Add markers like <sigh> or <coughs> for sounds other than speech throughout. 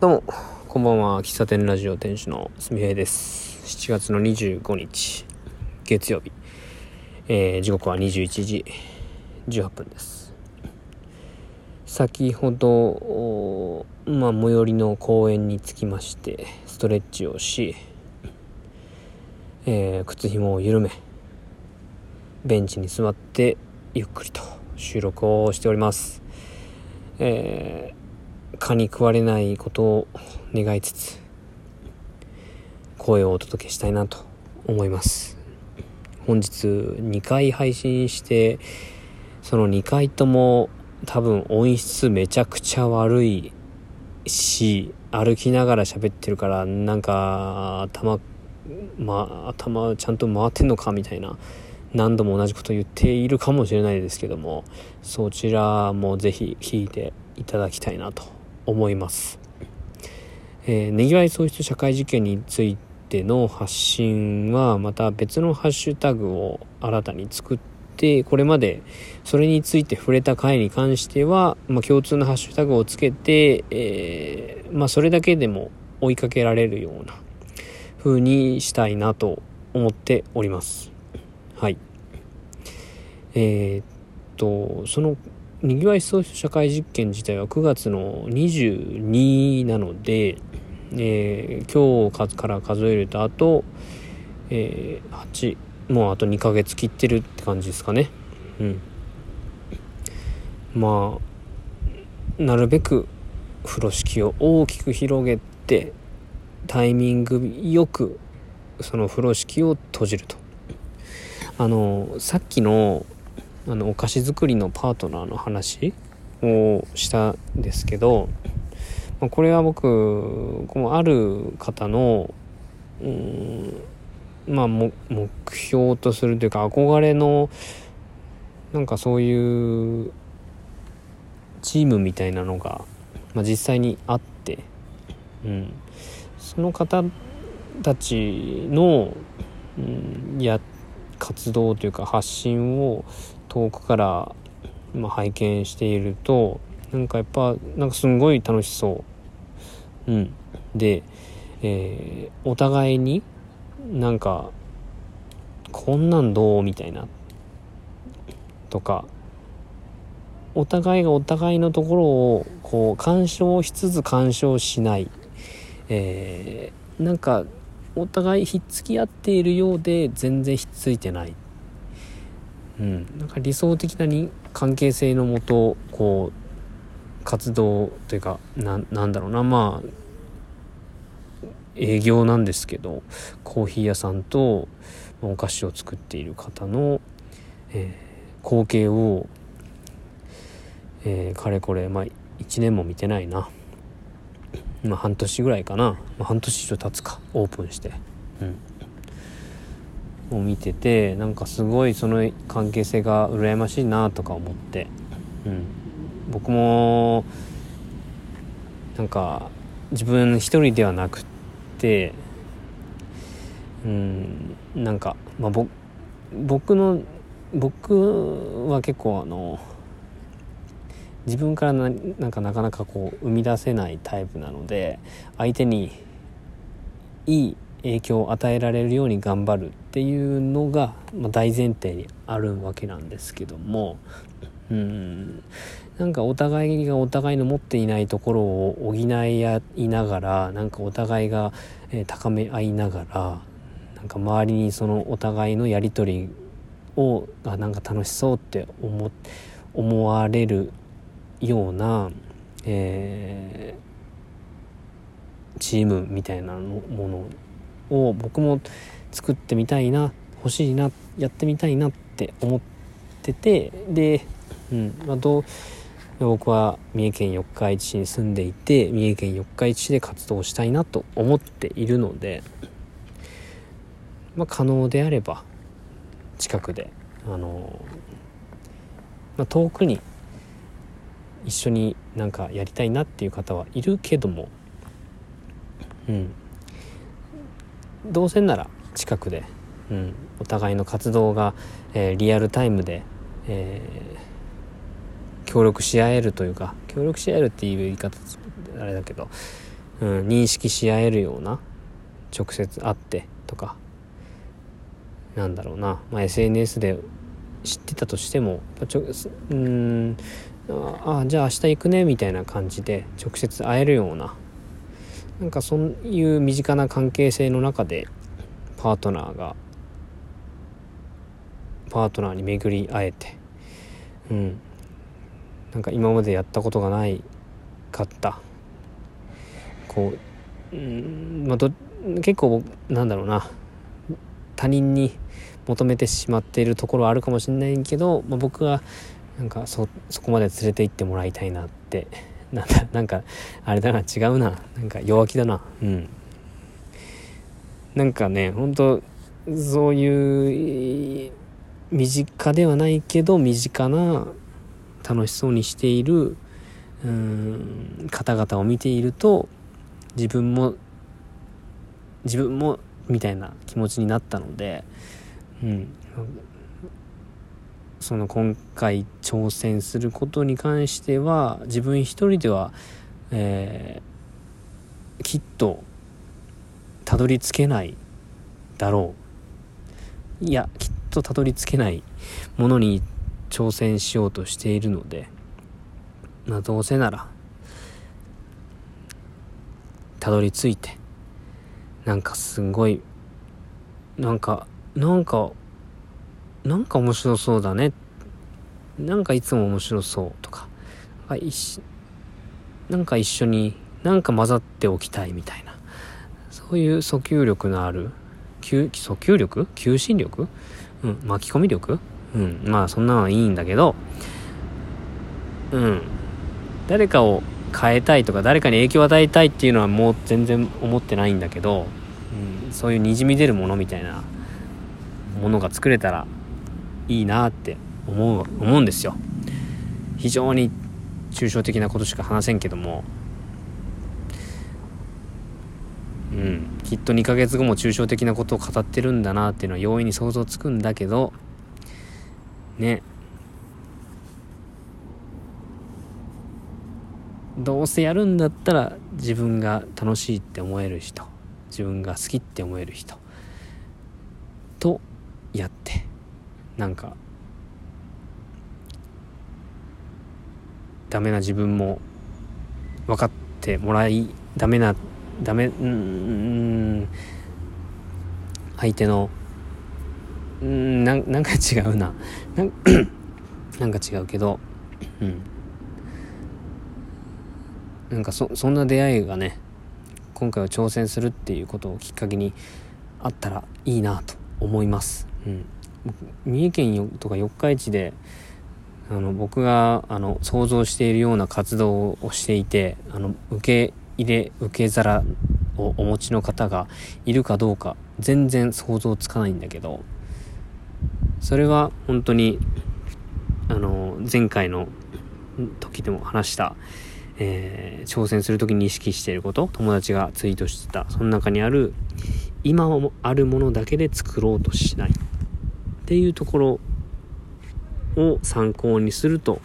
どうも、こんばんは。喫茶店ラジオ店主のすみへいです。7月の25日、月曜日。えー時刻は21時18分です。先ほど、まあ、最寄りの公園に着きまして、ストレッチをし、えー靴紐を緩め、ベンチに座って、ゆっくりと収録をしております。えー蚊に食われないことを願いつつ声をお届けしたいなと思います。本日2回配信してその2回とも多分音質めちゃくちゃ悪いし歩きながら喋ってるからなんか頭まあ頭ちゃんと回ってんのかみたいな何度も同じこと言っているかもしれないですけどもそちらもぜひ聞いていただきたいなと思います。えー、ねぎわい創出社会実験についての発信はまた別のハッシュタグを新たに作ってこれまでそれについて触れた回に関しては、まあ、共通のハッシュタグをつけて、えーまあ、それだけでも追いかけられるような風にしたいなと思っております。はい。えーっと、そのにぎわい創出社会実験自体は9月の22なので、えー今日から数えるとあと、えー8もうあと2ヶ月切ってるって感じですかね。うん。まあなるべく風呂敷を大きく広げてタイミングよくその風呂敷を閉じると。あのさっきのあのお菓子作りのパートナーの話をしたんですけど、まあ、これは僕このある方のうんまあも目標とするというか憧れのなんかそういうチームみたいなのが、まあ、実際にあって、うん、その方たちの、うん、や活動というか発信を遠くから、ま、拝見しているとなんかやっぱなんかすんごい楽しそう。うん、で、えーお互いになんかこんなんどうみたいな。とかお互いがお互いのところをこう干渉しつつ干渉しない、えーなんかお互いひっつき合っているようで全然ひっついてない。うん、なんか理想的なに関係性のもとこう活動というかななんだろうな。まあ営業なんですけどコーヒー屋さんとお菓子を作っている方の、えー光景を、えーかれこれ、まあ、1年も見てないな、まあ、半年ぐらいかな、まあ、半年以上経つか。オープンして。うん。を見ててなんかすごいその関係性が羨ましいなとか思って、うん、僕もなんか自分一人ではなくってうんなんか、まあ、ぼ僕の僕は結構あの自分からななんかなかなかこう生み出せないタイプなので相手にいい影響を与えられるように頑張るっていうのが、まあ、大前提にあるわけなんですけどもうん。なんかお互いがお互いの持っていないところを補い合いながらなんかお互いが、え高め合いながらなんか周りにそのお互いのやり取りをがなんか楽しそうって思思われるような、えーチームみたいなのものを僕も作ってみたいな欲しいなやってみたいなって思っててで、うんまあ、どう僕は三重県四日市市に住んでいて三重県四日市市で活動したいなと思っているので、まあ、可能であれば近くであの、まあ、遠くに一緒になんかやりたいなっていう方はいるけども。うん。どうせなら近くで、うん、お互いの活動が、えーリアルタイムで、えー協力し合えるというか協力し合えるっていう言い方あれだけどうん、認識し合えるような直接会ってとかなんだろうな、まあ、SNS で知ってたとしてもちょうん。ああじゃあ明日行くねみたいな感じで直接会えるような。なんかそういう身近な関係性の中でパートナーがパートナーに巡り会えて。うん。なんか今までやったことがないかった。こううんまあど結構なんだろうな。他人に求めてしまっているところはあるかもしれないけど、まあ、僕はなんかそそこまで連れて行ってもらいたいなって。<laughs> なんだなんかあれだな違うな。なんか弱気だな。うん。なんかね本当そういう身近ではないけど身近な楽しそうにしているうん方々を見ていると自分も自分もみたいな気持ちになったので、うん、その今回挑戦することに関しては自分一人では、えー、きっとたどり着けないだろう。いやきっとたどり着けないものに挑戦しようとしているので、まあ、どうせならたどり着いてなんかすごいなんかなんかなんか面白そうだね。なんかいつも面白そうとか。なんか一緒になんか混ざっておきたいみたいな。そういう訴求力のある訴求力？求心力、うん、巻き込み力、うん、まあそんなのはいいんだけど。うん。誰かを変えたいとか誰かに影響を与えたいっていうのはもう全然思ってないんだけど、うん、そういうにじみ出るものみたいなものが作れたらいいなって思う思うんですよ。非常に抽象的なことしか話せんけども。うん。きっと2ヶ月後も抽象的なことを語ってるんだなっていうのは容易に想像つくんだけど。ね。どうせやるんだったら自分が楽しいって思える人自分が好きって思える人とやって。なんかダメな自分も分かってもらいダメなダメうん相手のうんななんか違うな。な <coughs> なんか違うけどうん。なんかそそんな出会いがね今回は挑戦するっていうことをきっかけにあったらいいなと思います。うん、三重県とか四日市であの僕があの想像しているような活動をしていてあの受け入れ受け皿をお持ちの方がいるかどうか全然想像つかないんだけどそれは本当にあの前回の時でも話した、えー、挑戦する時に意識していること友達がツイートしてたその中にある今あるものだけで作ろうとしない。っていうところを参考にすると、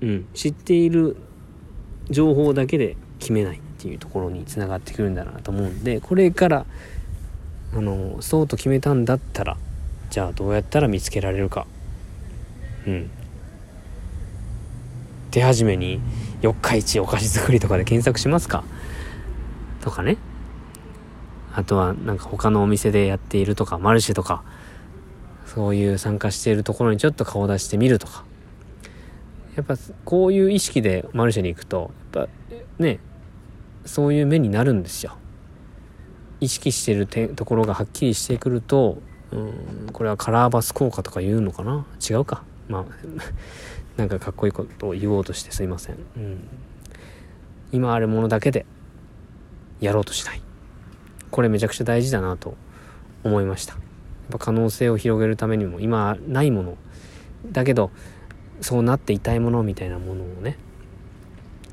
うん、知っている情報だけで決めないっていうところにつながってくるんだなと思うんでこれからあのそうと決めたんだったらじゃあどうやったら見つけられるか。うん。手始めに四日市お菓子作りとかで検索しますか。とかね。あとはなんか他のお店でやっているとかマルシェとかそういう参加しているところにちょっと顔出してみるとか。やっぱこういう意識でマルシェに行くとやっぱねそういう目になるんですよ。意識してるてところがはっきりしてくるとうんこれはカラーバス効果とか言うのかな？違うか？まあ <laughs> なんかかっこいいことを言おうとしてすいません、うん、今あるものだけでやろうとしない。これめちゃくちゃ大事だなと思いました。可能性を広げるためにも今ないもの。だけどそうなっていたいものみたいなものをね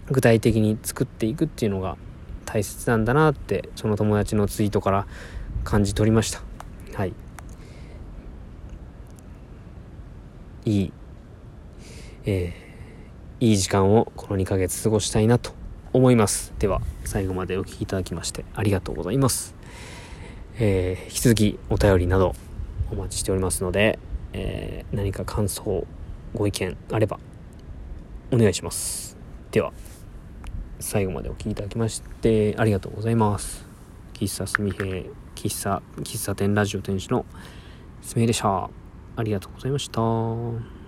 具体的に作っていくっていうのが大切なんだなってその友達のツイートから感じ取りました。はい。いい、えいい時間をこの2ヶ月過ごしたいなと思います。では最後までお聴きいただきましてありがとうございます。えー、引き続きお便りなどお待ちしておりますので、えー、何か感想ご意見あればお願いします。では最後までお聴きいただきましてありがとうございます。喫茶すみへ喫茶喫茶店ラジオ店主のすみへでした。ありがとうございました。